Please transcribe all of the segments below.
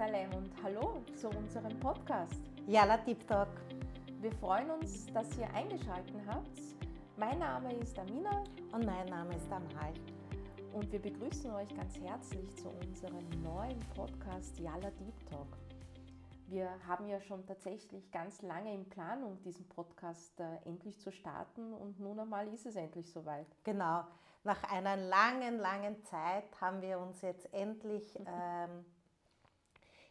Salem und hallo zu unserem Podcast. Jala Deep Talk. Wir freuen uns, dass ihr eingeschaltet habt. Mein Name ist Amina. Und mein Name ist Amal. Und wir begrüßen euch ganz herzlich zu unserem neuen Podcast Jala Deep Talk. Wir haben ja schon tatsächlich ganz lange in Planung, diesen Podcast äh, endlich zu starten und nun einmal ist es endlich soweit. Genau. Nach einer langen, langen Zeit haben wir uns jetzt endlich ähm,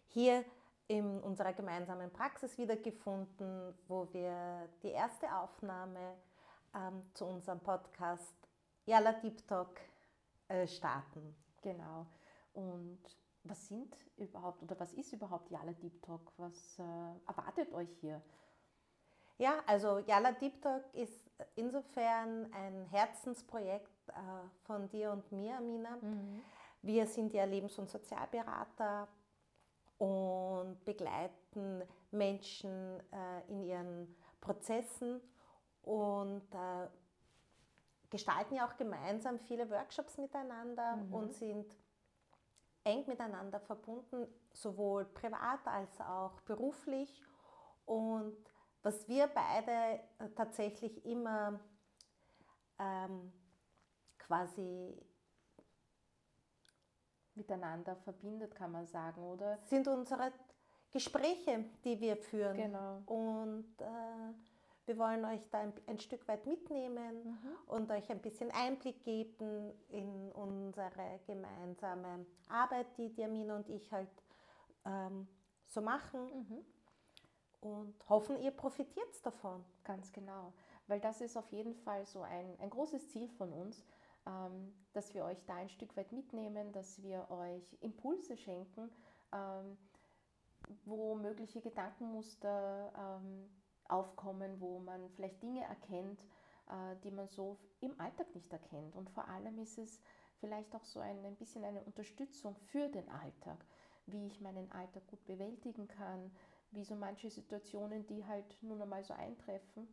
hier in unserer gemeinsamen Praxis wiedergefunden, wo wir die erste Aufnahme ähm, zu unserem Podcast Yalla Deep Talk äh, starten. Genau. Und was sind überhaupt oder was ist überhaupt Yalla Deep Talk? Was äh, erwartet euch hier? Ja, also Yalla Deep Talk ist insofern ein Herzensprojekt äh, von dir und mir, Amina. Mhm. Wir sind ja Lebens- und Sozialberater und begleiten Menschen äh, in ihren Prozessen und äh, gestalten ja auch gemeinsam viele Workshops miteinander mhm. und sind eng miteinander verbunden, sowohl privat als auch beruflich. Und was wir beide äh, tatsächlich immer ähm, quasi miteinander verbindet, kann man sagen, oder? Sind unsere Gespräche, die wir führen. Genau. Und äh, wir wollen euch da ein, ein Stück weit mitnehmen mhm. und euch ein bisschen Einblick geben in unsere gemeinsame Arbeit, die Diamin und ich halt ähm, so machen. Mhm. Und hoffen, ihr profitiert davon. Ganz genau. Weil das ist auf jeden Fall so ein, ein großes Ziel von uns, dass wir euch da ein Stück weit mitnehmen, dass wir euch Impulse schenken, ähm, wo mögliche Gedankenmuster ähm, aufkommen, wo man vielleicht Dinge erkennt, äh, die man so im Alltag nicht erkennt. Und vor allem ist es vielleicht auch so ein, ein bisschen eine Unterstützung für den Alltag, wie ich meinen Alltag gut bewältigen kann, wie so manche Situationen, die halt nun einmal so eintreffen,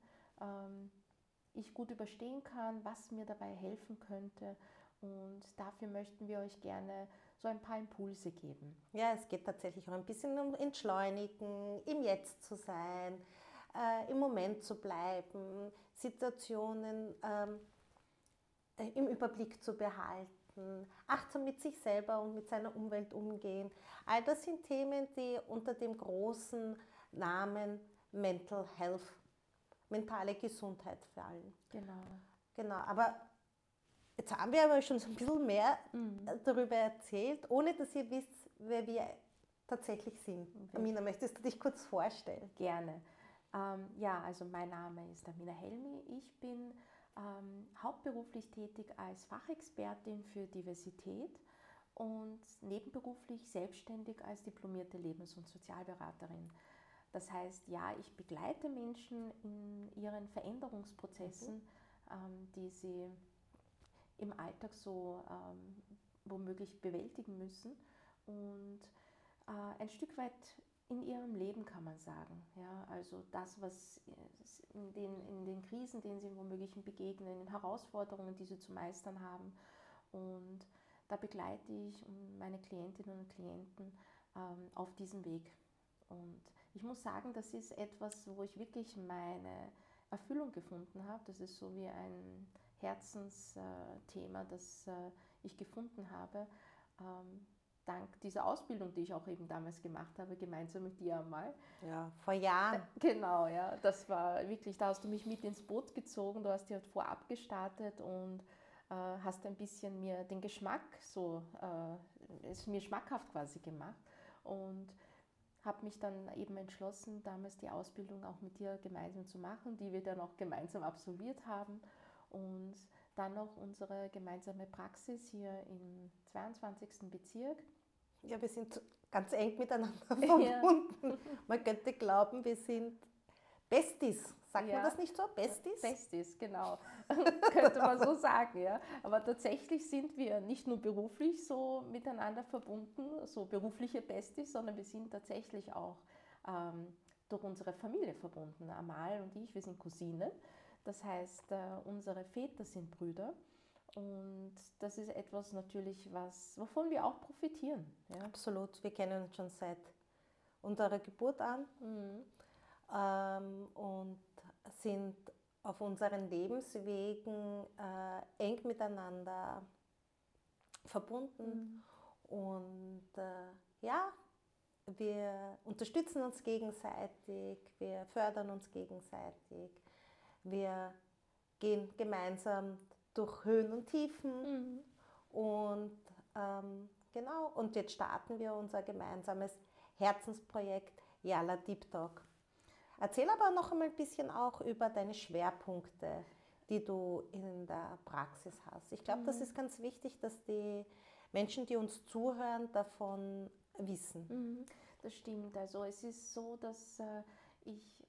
ich gut überstehen kann, was mir dabei helfen könnte. Und dafür möchten wir euch gerne so ein paar Impulse geben. Ja, es geht tatsächlich auch ein bisschen um Entschleunigen, im Jetzt zu sein, äh, im Moment zu bleiben, Situationen ähm, äh, im Überblick zu behalten, achtsam mit sich selber und mit seiner Umwelt umgehen. All das sind Themen, die unter dem großen Namen Mental Health mentale Gesundheit fallen. Genau. Genau, aber jetzt haben wir aber schon so ein bisschen mehr mhm. darüber erzählt, ohne dass ihr wisst, wer wir tatsächlich sind. Okay. Amina, möchtest du dich kurz vorstellen? Gerne. Ähm, ja, also mein Name ist Amina Helmi. Ich bin ähm, hauptberuflich tätig als Fachexpertin für Diversität und nebenberuflich selbstständig als diplomierte Lebens- und Sozialberaterin. Das heißt, ja, ich begleite Menschen in ihren Veränderungsprozessen, mhm. ähm, die sie im Alltag so ähm, womöglich bewältigen müssen und äh, ein Stück weit in ihrem Leben kann man sagen. Ja, also das, was in den, in den Krisen, denen sie womöglich begegnen, in den Herausforderungen, die sie zu meistern haben. Und da begleite ich meine Klientinnen und Klienten ähm, auf diesem Weg. Und ich muss sagen, das ist etwas, wo ich wirklich meine Erfüllung gefunden habe. Das ist so wie ein Herzensthema, das äh, ich gefunden habe. Ähm, dank dieser Ausbildung, die ich auch eben damals gemacht habe, gemeinsam mit dir einmal. Ja, vor Jahren. Äh, genau, ja. Das war wirklich, da hast du mich mit ins Boot gezogen, du hast ja vorab gestartet und äh, hast ein bisschen mir den Geschmack so, es mir schmackhaft quasi gemacht. Und habe mich dann eben entschlossen, damals die Ausbildung auch mit dir gemeinsam zu machen, die wir dann auch gemeinsam absolviert haben und dann noch unsere gemeinsame Praxis hier im 22. Bezirk. Ja, wir sind ganz eng miteinander verbunden. Ja. Man könnte glauben, wir sind Besties, sagt ja. man das nicht so? Besties? Besties, genau. Könnte man so sagen, ja. Aber tatsächlich sind wir nicht nur beruflich so miteinander verbunden, so berufliche Besties, sondern wir sind tatsächlich auch ähm, durch unsere Familie verbunden. Amal und ich, wir sind Cousinen. Das heißt, äh, unsere Väter sind Brüder. Und das ist etwas natürlich, was, wovon wir auch profitieren. Ja? Absolut. Wir kennen uns schon seit unserer Geburt an mhm. Ähm, und sind auf unseren Lebenswegen äh, eng miteinander verbunden. Mhm. Und äh, ja, wir unterstützen uns gegenseitig, wir fördern uns gegenseitig, wir gehen gemeinsam durch Höhen und Tiefen. Mhm. Und ähm, genau, und jetzt starten wir unser gemeinsames Herzensprojekt Yala Deep Talk. Erzähl aber noch einmal ein bisschen auch über deine Schwerpunkte, die du in der Praxis hast. Ich glaube, mhm. das ist ganz wichtig, dass die Menschen, die uns zuhören, davon wissen. Mhm. Das stimmt. Also es ist so, dass äh, ich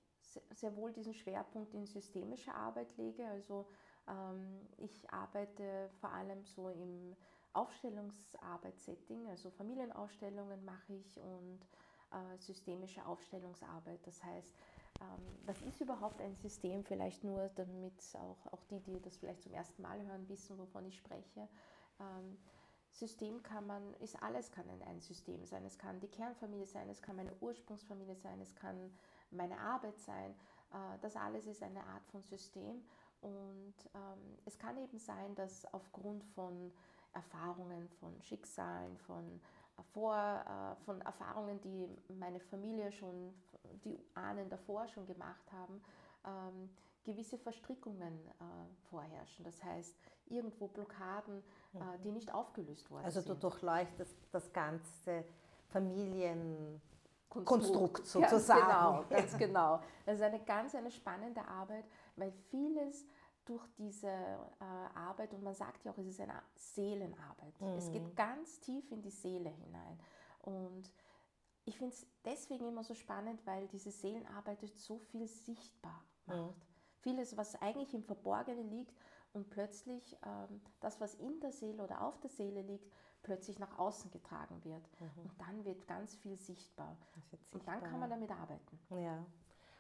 sehr wohl diesen Schwerpunkt in systemische Arbeit lege. Also ähm, ich arbeite vor allem so im Aufstellungsarbeitssetting, also Familienausstellungen mache ich und äh, systemische Aufstellungsarbeit. Das heißt, was ist überhaupt ein System? Vielleicht nur, damit auch, auch die, die das vielleicht zum ersten Mal hören, wissen, wovon ich spreche. Ähm, System kann man, ist alles kann ein System sein. Es kann die Kernfamilie sein, es kann meine Ursprungsfamilie sein, es kann meine Arbeit sein. Äh, das alles ist eine Art von System. Und ähm, es kann eben sein, dass aufgrund von Erfahrungen, von Schicksalen, von, vor, äh, von Erfahrungen, die meine Familie schon, die Ahnen davor schon gemacht haben, ähm, gewisse Verstrickungen äh, vorherrschen. Das heißt, irgendwo Blockaden, äh, mhm. die nicht aufgelöst worden also sind. Also du durchleuchtest das ganze Familien... Konstrukt sozusagen. Ja, genau, ganz genau. Das ist eine ganz eine spannende Arbeit, weil vieles durch diese äh, Arbeit, und man sagt ja auch, es ist eine Seelenarbeit. Mhm. Es geht mhm. ganz tief in die Seele hinein. Und ich finde es deswegen immer so spannend, weil diese Seelenarbeit so viel sichtbar macht. Mhm. Vieles, was eigentlich im Verborgenen liegt und plötzlich ähm, das, was in der Seele oder auf der Seele liegt, plötzlich nach außen getragen wird. Mhm. Und dann wird ganz viel sichtbar. sichtbar. Und dann kann man damit arbeiten. Ja.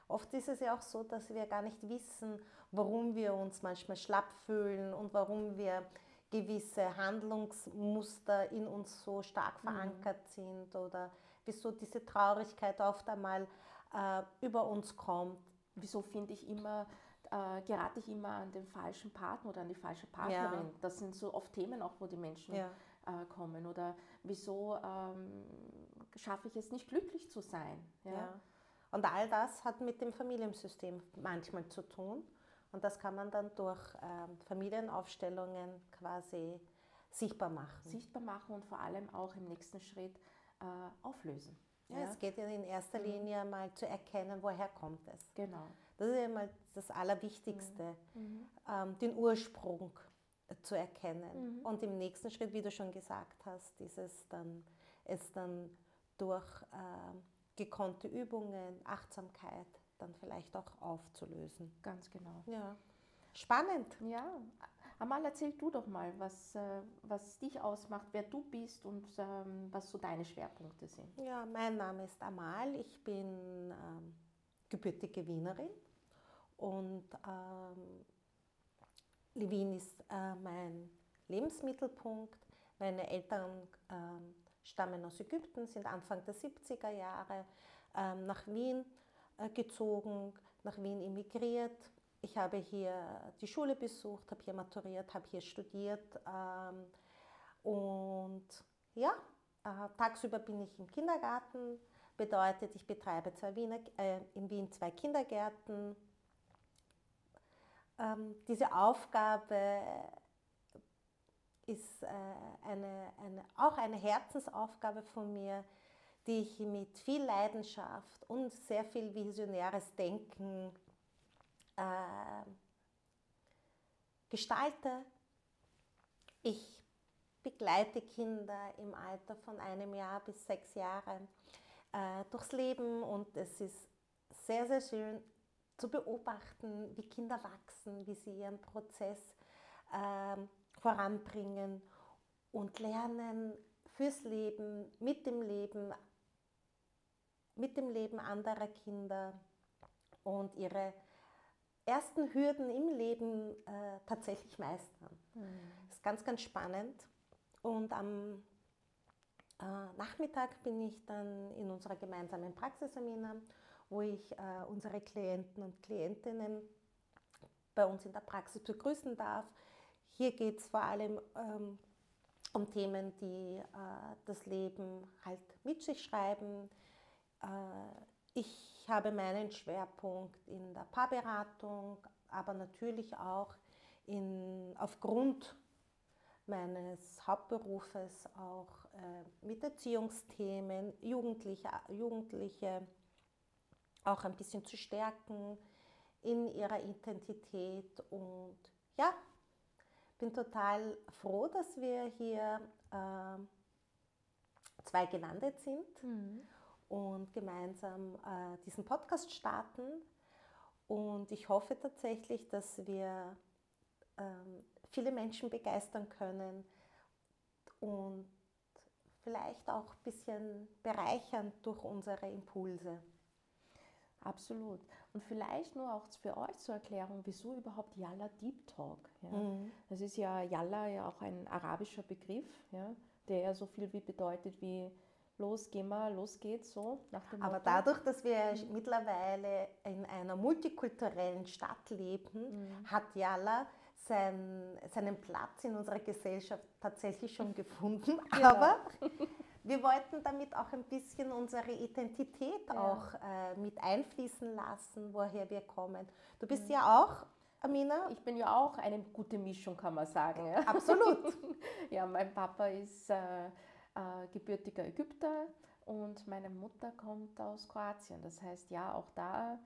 Oft ist es ja auch so, dass wir gar nicht wissen, warum wir uns manchmal schlapp fühlen und warum wir gewisse Handlungsmuster in uns so stark mhm. verankert mhm. sind oder wieso diese Traurigkeit oft einmal äh, über uns kommt. Wieso finde ich immer, äh, gerate ich immer an den falschen Partner oder an die falsche Partnerin? Ja. Das sind so oft Themen auch, wo die Menschen ja. äh, kommen. Oder wieso ähm, schaffe ich es nicht glücklich zu sein? Ja? Und all das hat mit dem Familiensystem manchmal zu tun. Und das kann man dann durch ähm, Familienaufstellungen quasi sichtbar machen. Sichtbar machen und vor allem auch im nächsten Schritt äh, auflösen. Ja, ja, es geht ja in erster mhm. Linie mhm. mal zu erkennen, woher kommt es. Genau. Das ist ja mal das Allerwichtigste, mhm. mhm. ähm, den Ursprung zu erkennen. Mhm. Und im nächsten Schritt, wie du schon gesagt hast, ist es dann, es dann durch äh, gekonnte Übungen, Achtsamkeit dann vielleicht auch aufzulösen. Ganz genau. Ja. Spannend. Ja. Amal, erzähl du doch mal, was, äh, was dich ausmacht, wer du bist und ähm, was so deine Schwerpunkte sind. Ja, mein Name ist Amal, ich bin ähm, gebürtige Wienerin und ähm, Wien ist äh, mein Lebensmittelpunkt. Meine Eltern ähm, stammen aus Ägypten, sind Anfang der 70er Jahre ähm, nach Wien äh, gezogen, nach Wien emigriert. Ich habe hier die Schule besucht, habe hier maturiert, habe hier studiert ähm, und ja, äh, tagsüber bin ich im Kindergarten, bedeutet, ich betreibe zwei Wiener, äh, in Wien zwei Kindergärten. Ähm, diese Aufgabe ist äh, eine, eine, auch eine Herzensaufgabe von mir, die ich mit viel Leidenschaft und sehr viel visionäres Denken äh, gestalte. Ich begleite Kinder im Alter von einem Jahr bis sechs Jahre äh, durchs Leben und es ist sehr, sehr schön zu beobachten, wie Kinder wachsen, wie sie ihren Prozess äh, voranbringen und lernen fürs Leben, mit dem Leben, mit dem Leben anderer Kinder und ihre ersten Hürden im Leben äh, tatsächlich meistern. Mhm. Es ganz, ganz spannend. Und am äh, Nachmittag bin ich dann in unserer gemeinsamen Praxisamina, wo ich äh, unsere Klienten und Klientinnen bei uns in der Praxis begrüßen darf. Hier geht es vor allem ähm, um Themen, die äh, das Leben halt mit sich schreiben. Äh, ich habe meinen Schwerpunkt in der Paarberatung, aber natürlich auch in, aufgrund meines Hauptberufes auch äh, mit Erziehungsthemen, Jugendliche, Jugendliche auch ein bisschen zu stärken in ihrer Identität. Und ja, bin total froh, dass wir hier äh, zwei gelandet sind mhm. und gemeinsam äh, diesen Podcast starten. Und ich hoffe tatsächlich, dass wir ähm, viele Menschen begeistern können und vielleicht auch ein bisschen bereichern durch unsere Impulse. Absolut. Und vielleicht nur auch für euch zur Erklärung, wieso überhaupt Yalla Deep Talk. Ja? Mhm. Das ist ja Yalla ja auch ein arabischer Begriff, ja, der ja so viel wie bedeutet wie los, geh mal, los geht's so. Aber dadurch, dass wir mhm. mittlerweile in einer multikulturellen Stadt leben, mhm. hat Yalla sein, seinen Platz in unserer Gesellschaft tatsächlich schon gefunden. Genau. Aber wir wollten damit auch ein bisschen unsere Identität ja. auch äh, mit einfließen lassen, woher wir kommen. Du bist mhm. ja auch, Amina? Ich bin ja auch eine gute Mischung, kann man sagen. Ja. Absolut. ja, mein Papa ist äh, äh, gebürtiger Ägypter und meine Mutter kommt aus Kroatien. Das heißt, ja, auch da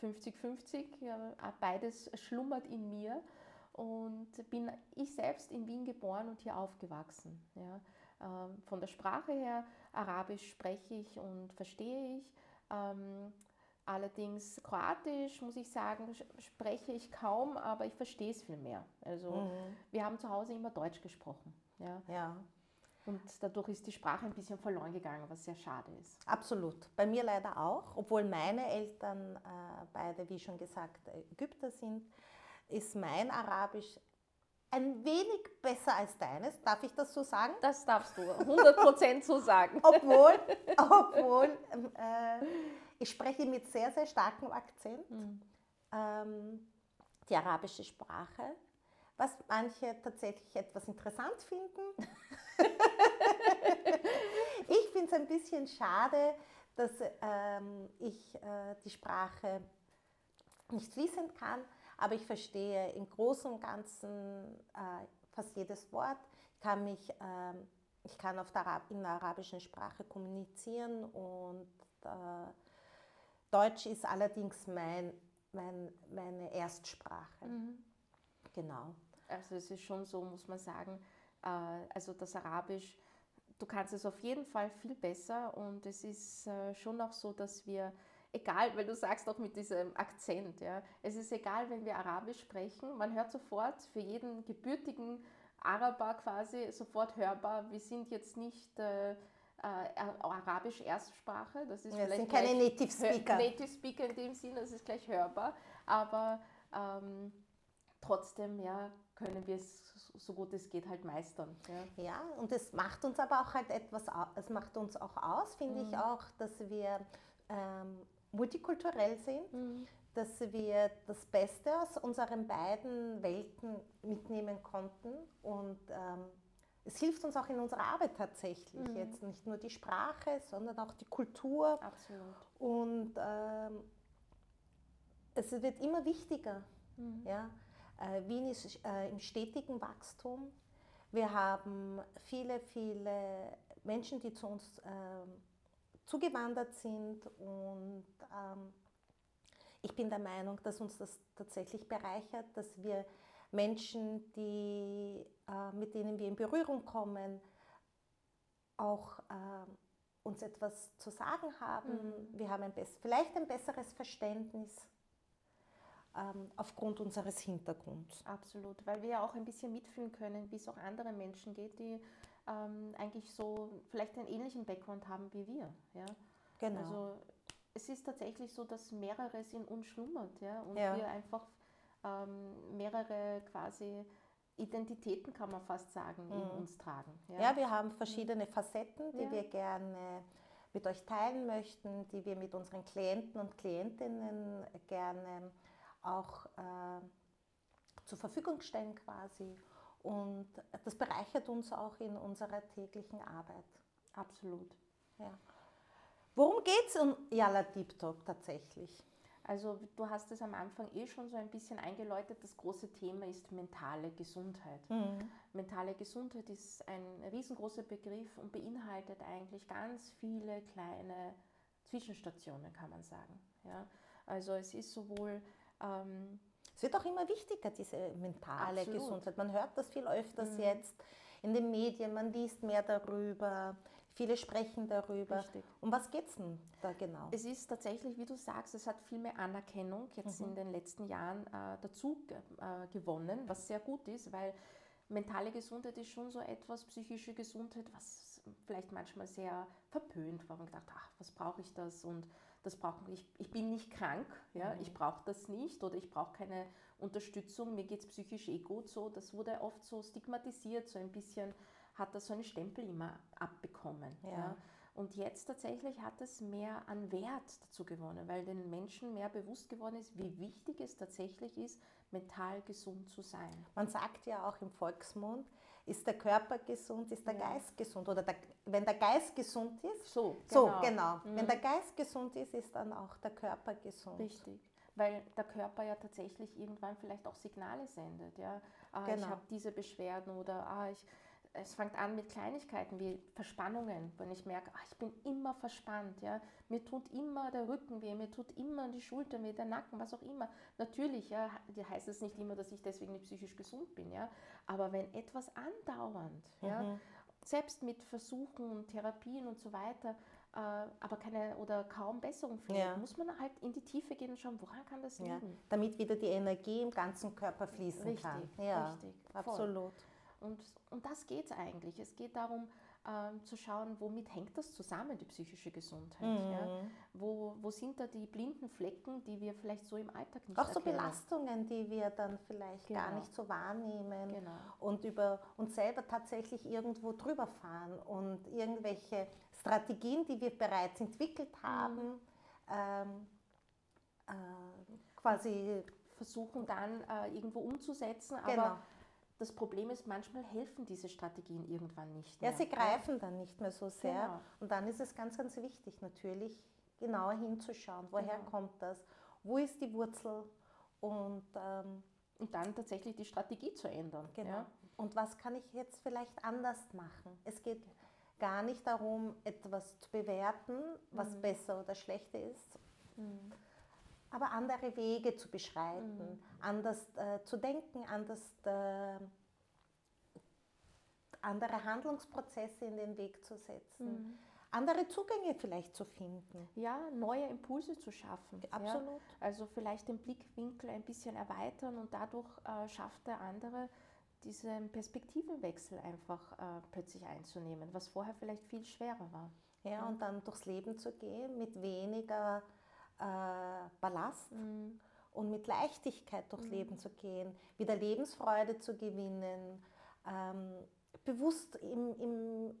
50-50, äh, beides schlummert in mir und bin ich selbst in Wien geboren und hier aufgewachsen. Ja. Ähm, von der Sprache her, Arabisch spreche ich und verstehe ich. Ähm, allerdings Kroatisch, muss ich sagen, spreche ich kaum, aber ich verstehe es viel mehr. Also mhm. wir haben zu Hause immer Deutsch gesprochen. Ja. ja. Und dadurch ist die Sprache ein bisschen verloren gegangen, was sehr schade ist. Absolut. Bei mir leider auch, obwohl meine Eltern äh, beide, wie schon gesagt, Ägypter sind, ist mein Arabisch ein wenig besser als deines. Darf ich das so sagen? Das darfst du 100% so sagen. obwohl, obwohl äh, ich spreche mit sehr, sehr starkem Akzent mhm. ähm, die arabische Sprache, was manche tatsächlich etwas interessant finden. ich finde es ein bisschen schade, dass ähm, ich äh, die Sprache nicht fließend kann, aber ich verstehe im Großen und Ganzen äh, fast jedes Wort. Ich kann, mich, äh, ich kann auf der in der arabischen Sprache kommunizieren und äh, Deutsch ist allerdings mein, mein, meine Erstsprache. Mhm. Genau. Also es ist schon so, muss man sagen, äh, also das Arabisch, du kannst es auf jeden Fall viel besser und es ist äh, schon auch so, dass wir egal, weil du sagst auch mit diesem Akzent, ja, es ist egal, wenn wir Arabisch sprechen, man hört sofort für jeden gebürtigen Araber quasi sofort hörbar, wir sind jetzt nicht äh, äh, Arabisch Erstsprache, das ist ja, vielleicht sind keine Native Speaker. Native Speaker in dem Sinn, das ist gleich hörbar, aber ähm, trotzdem ja, können wir es so gut es geht halt meistern. Ja, ja und es macht uns aber auch halt etwas, es macht uns auch aus, finde mhm. ich auch, dass wir ähm, multikulturell sind, mhm. dass wir das Beste aus unseren beiden Welten mitnehmen konnten und ähm, es hilft uns auch in unserer Arbeit tatsächlich. Mhm. Jetzt nicht nur die Sprache, sondern auch die Kultur. Absolut. Und ähm, es wird immer wichtiger. Mhm. Ja? Äh, Wien ist äh, im stetigen Wachstum. Wir haben viele, viele Menschen, die zu uns ähm, zugewandert sind und ähm, ich bin der Meinung, dass uns das tatsächlich bereichert, dass wir Menschen, die, äh, mit denen wir in Berührung kommen, auch äh, uns etwas zu sagen haben. Mhm. Wir haben ein vielleicht ein besseres Verständnis ähm, aufgrund unseres Hintergrunds. Absolut, weil wir ja auch ein bisschen mitfühlen können, wie es auch anderen Menschen geht, die ähm, eigentlich so vielleicht einen ähnlichen Background haben wie wir. Ja? Genau. Also es ist tatsächlich so, dass mehreres in uns schlummert ja? und ja. wir einfach ähm, mehrere quasi Identitäten, kann man fast sagen, in mhm. uns tragen. Ja. ja. wir haben verschiedene Facetten, die ja. wir gerne mit euch teilen möchten, die wir mit unseren Klienten und Klientinnen gerne auch äh, zur Verfügung stellen quasi. Und das bereichert uns auch in unserer täglichen Arbeit. Absolut. Ja. Worum geht es um Yala Deep Talk tatsächlich? Also du hast es am Anfang eh schon so ein bisschen eingeläutet, das große Thema ist mentale Gesundheit. Mhm. Mentale Gesundheit ist ein riesengroßer Begriff und beinhaltet eigentlich ganz viele kleine Zwischenstationen, kann man sagen. Ja? Also es ist sowohl... Ähm, es wird auch immer wichtiger, diese mentale absolut. Gesundheit. Man hört das viel öfters mhm. jetzt in den Medien, man liest mehr darüber. Viele sprechen darüber. Richtig. Um was geht es denn da genau? Es ist tatsächlich, wie du sagst, es hat viel mehr Anerkennung jetzt mhm. in den letzten Jahren äh, dazu äh, gewonnen, was sehr gut ist, weil mentale Gesundheit ist schon so etwas, psychische Gesundheit, was vielleicht manchmal sehr verpönt war. Man gedacht, ach, was brauche ich das und das brauche ich. Ich bin nicht krank, ja, mhm. ich brauche das nicht oder ich brauche keine Unterstützung, mir geht es psychisch eh gut so. Das wurde oft so stigmatisiert, so ein bisschen hat das so einen Stempel immer abbekommen. Ja. ja. Und jetzt tatsächlich hat es mehr an Wert dazu gewonnen, weil den Menschen mehr bewusst geworden ist, wie wichtig es tatsächlich ist, mental gesund zu sein. Man sagt ja auch im Volksmund, ist der Körper gesund, ist der ja. Geist gesund. Oder der, wenn der Geist gesund ist, so, genau. So, genau. Mhm. Wenn der Geist gesund ist, ist dann auch der Körper gesund. Richtig weil der Körper ja tatsächlich irgendwann vielleicht auch Signale sendet. Ja? Ah, genau. Ich habe diese Beschwerden oder ah, ich, es fängt an mit Kleinigkeiten wie Verspannungen, wenn ich merke, ach, ich bin immer verspannt, ja, mir tut immer der Rücken weh, mir tut immer die Schulter weh, der Nacken, was auch immer. Natürlich, ja, heißt es nicht immer, dass ich deswegen nicht psychisch gesund bin, ja, aber wenn etwas andauernd, mhm. ja, selbst mit Versuchen und Therapien und so weiter, äh, aber keine oder kaum Besserung findet, ja. muss man halt in die Tiefe gehen und schauen, woran kann das liegen? Ja, damit wieder die Energie im ganzen Körper fließen richtig, kann. Ja, richtig, absolut. Voll. Und um das geht es eigentlich. Es geht darum, ähm, zu schauen, womit hängt das zusammen, die psychische Gesundheit. Mhm. Ja? Wo, wo sind da die blinden Flecken, die wir vielleicht so im Alltag nicht Auch erkennen? so Belastungen, die wir dann vielleicht genau. gar nicht so wahrnehmen genau. und über uns selber tatsächlich irgendwo drüber fahren und irgendwelche Strategien, die wir bereits entwickelt mhm. haben, mhm. ähm, äh, quasi versuchen dann äh, irgendwo umzusetzen, aber genau das Problem ist, manchmal helfen diese Strategien irgendwann nicht mehr. Ja, sie greifen dann nicht mehr so sehr. Genau. Und dann ist es ganz, ganz wichtig, natürlich genauer hinzuschauen, woher genau. kommt das, wo ist die Wurzel und, ähm, und dann tatsächlich die Strategie zu ändern. Genau. Ja? Und was kann ich jetzt vielleicht anders machen? Es geht gar nicht darum, etwas zu bewerten, was mhm. besser oder schlechter ist. Mhm aber andere Wege zu beschreiten, mhm. anders äh, zu denken, anders äh, andere Handlungsprozesse in den Weg zu setzen. Mhm. Andere Zugänge vielleicht zu finden. Ja, neue Impulse zu schaffen. Absolut. Ja? Also vielleicht den Blickwinkel ein bisschen erweitern und dadurch äh, schafft der andere diesen Perspektivenwechsel einfach äh, plötzlich einzunehmen, was vorher vielleicht viel schwerer war. Ja, ja, und dann durchs Leben zu gehen mit weniger äh, Ballast mhm. und mit Leichtigkeit durchs mhm. Leben zu gehen, wieder Lebensfreude zu gewinnen, ähm, bewusst im, im,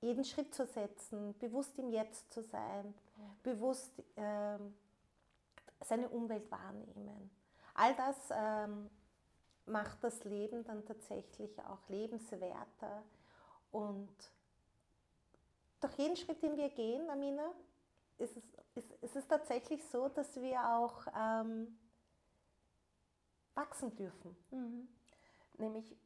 jeden Schritt zu setzen, bewusst im Jetzt zu sein, bewusst ähm, seine Umwelt wahrnehmen. All das ähm, macht das Leben dann tatsächlich auch lebenswerter und durch jeden Schritt, den wir gehen, Amina, ist es ist, ist es tatsächlich so, dass wir auch ähm, wachsen dürfen. Mhm. Nämlich,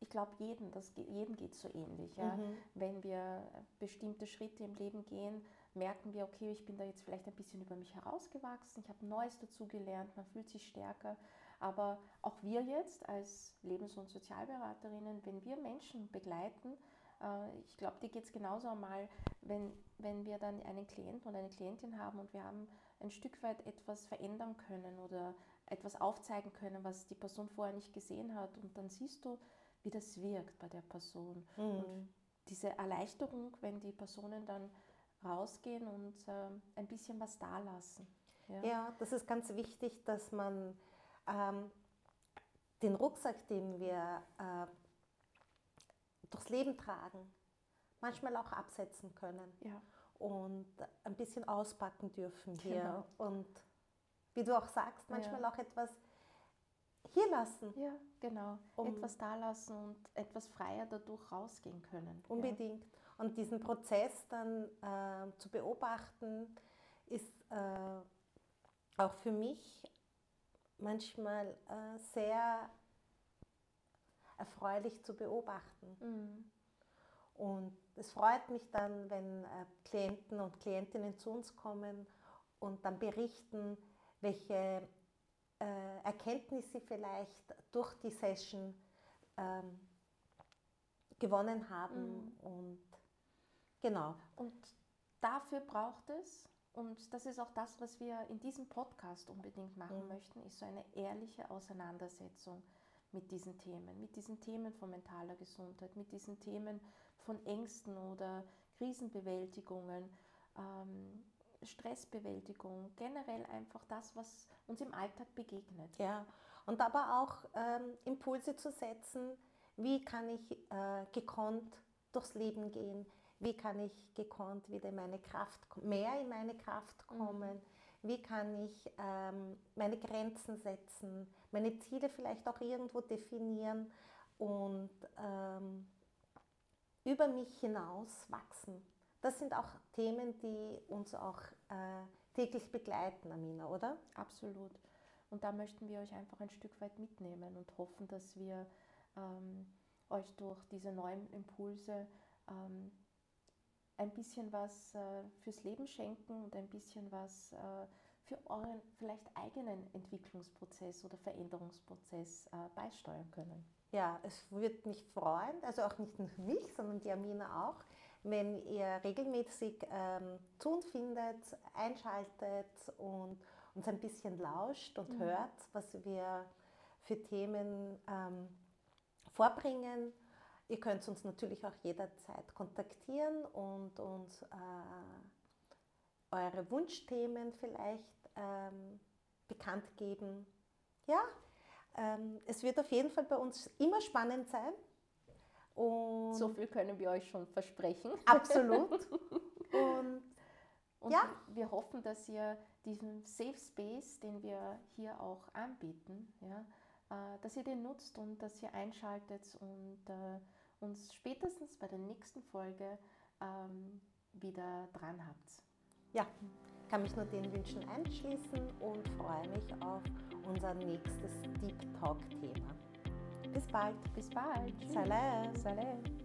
ich glaube, jedem, jedem geht es so ähnlich. Ja? Mhm. Wenn wir bestimmte Schritte im Leben gehen, merken wir, okay, ich bin da jetzt vielleicht ein bisschen über mich herausgewachsen, ich habe Neues dazugelernt, man fühlt sich stärker. Aber auch wir jetzt als Lebens- und Sozialberaterinnen, wenn wir Menschen begleiten, ich glaube, dir geht es genauso einmal, wenn, wenn wir dann einen Klienten oder eine Klientin haben und wir haben ein Stück weit etwas verändern können oder etwas aufzeigen können, was die Person vorher nicht gesehen hat. Und dann siehst du, wie das wirkt bei der Person. Mhm. Und diese Erleichterung, wenn die Personen dann rausgehen und äh, ein bisschen was dalassen. Ja. ja, das ist ganz wichtig, dass man ähm, den Rucksack, den wir äh, durchs Leben tragen, manchmal auch absetzen können Ja. und ein bisschen auspacken dürfen hier. Genau. Und wie du auch sagst, manchmal Ja. auch etwas hier lassen. Ja, genau. Um- etwas da lassen und etwas freier dadurch rausgehen können. Unbedingt. Und diesen Prozess dann äh, zu beobachten, ist äh, auch für mich manchmal äh, sehr erfreulich zu beobachten. Mhm. Und es freut mich dann, wenn äh, Klienten und Klientinnen zu uns kommen und dann berichten, welche äh, Erkenntnisse sie vielleicht durch die Session ähm, gewonnen haben. Und genau. Und dafür braucht es, und das ist auch das, was wir in diesem Podcast unbedingt machen Mhm. möchten, ist so eine ehrliche Auseinandersetzung mit diesen Themen, mit diesen Themen von mentaler Gesundheit, mit diesen Themen von Ängsten oder Krisenbewältigungen, ähm, Stressbewältigung, generell einfach das, was uns im Alltag begegnet. Ja, und aber auch ähm, Impulse zu setzen, wie kann ich äh, gekonnt durchs Leben gehen, wie kann ich gekonnt wieder in meine Kraft, mehr in meine Kraft Mhm. kommen, wie kann ich ähm, meine Grenzen setzen, meine Ziele vielleicht auch irgendwo definieren und ähm, über mich hinaus wachsen. Das sind auch Themen, die uns auch äh, täglich begleiten, Amina, oder? Absolut. Und da möchten wir euch einfach ein Stück weit mitnehmen und hoffen, dass wir ähm, euch durch diese neuen Impulse ähm, ein bisschen was äh, fürs Leben schenken und ein bisschen was äh, für euren vielleicht eigenen Entwicklungsprozess oder Veränderungsprozess äh, beisteuern können. Ja, es würde mich freuen, also auch nicht nur mich, sondern die Amina auch, wenn ihr regelmäßig ähm, zu uns findet, einschaltet und uns ein bisschen lauscht und Mhm. hört, was wir für Themen ähm, vorbringen. Ihr könnt uns natürlich auch jederzeit kontaktieren und uns äh, eure Wunschthemen vielleicht ähm, bekannt geben. Ja, ähm, es wird auf jeden Fall bei uns immer spannend sein. Und So viel können wir euch schon versprechen. absolut. Und Und Ja. wir hoffen, dass ihr diesen Safe Space, den wir hier auch anbieten, ja, äh, dass ihr den nutzt und dass ihr einschaltet und äh, uns spätestens bei der nächsten Folge ähm, wieder dran habt. Ja, kann mich nur den Wünschen anschließen und freue mich auf unser nächstes Deep Talk-Thema. Bis bald. Bis bald. Salam. Salam.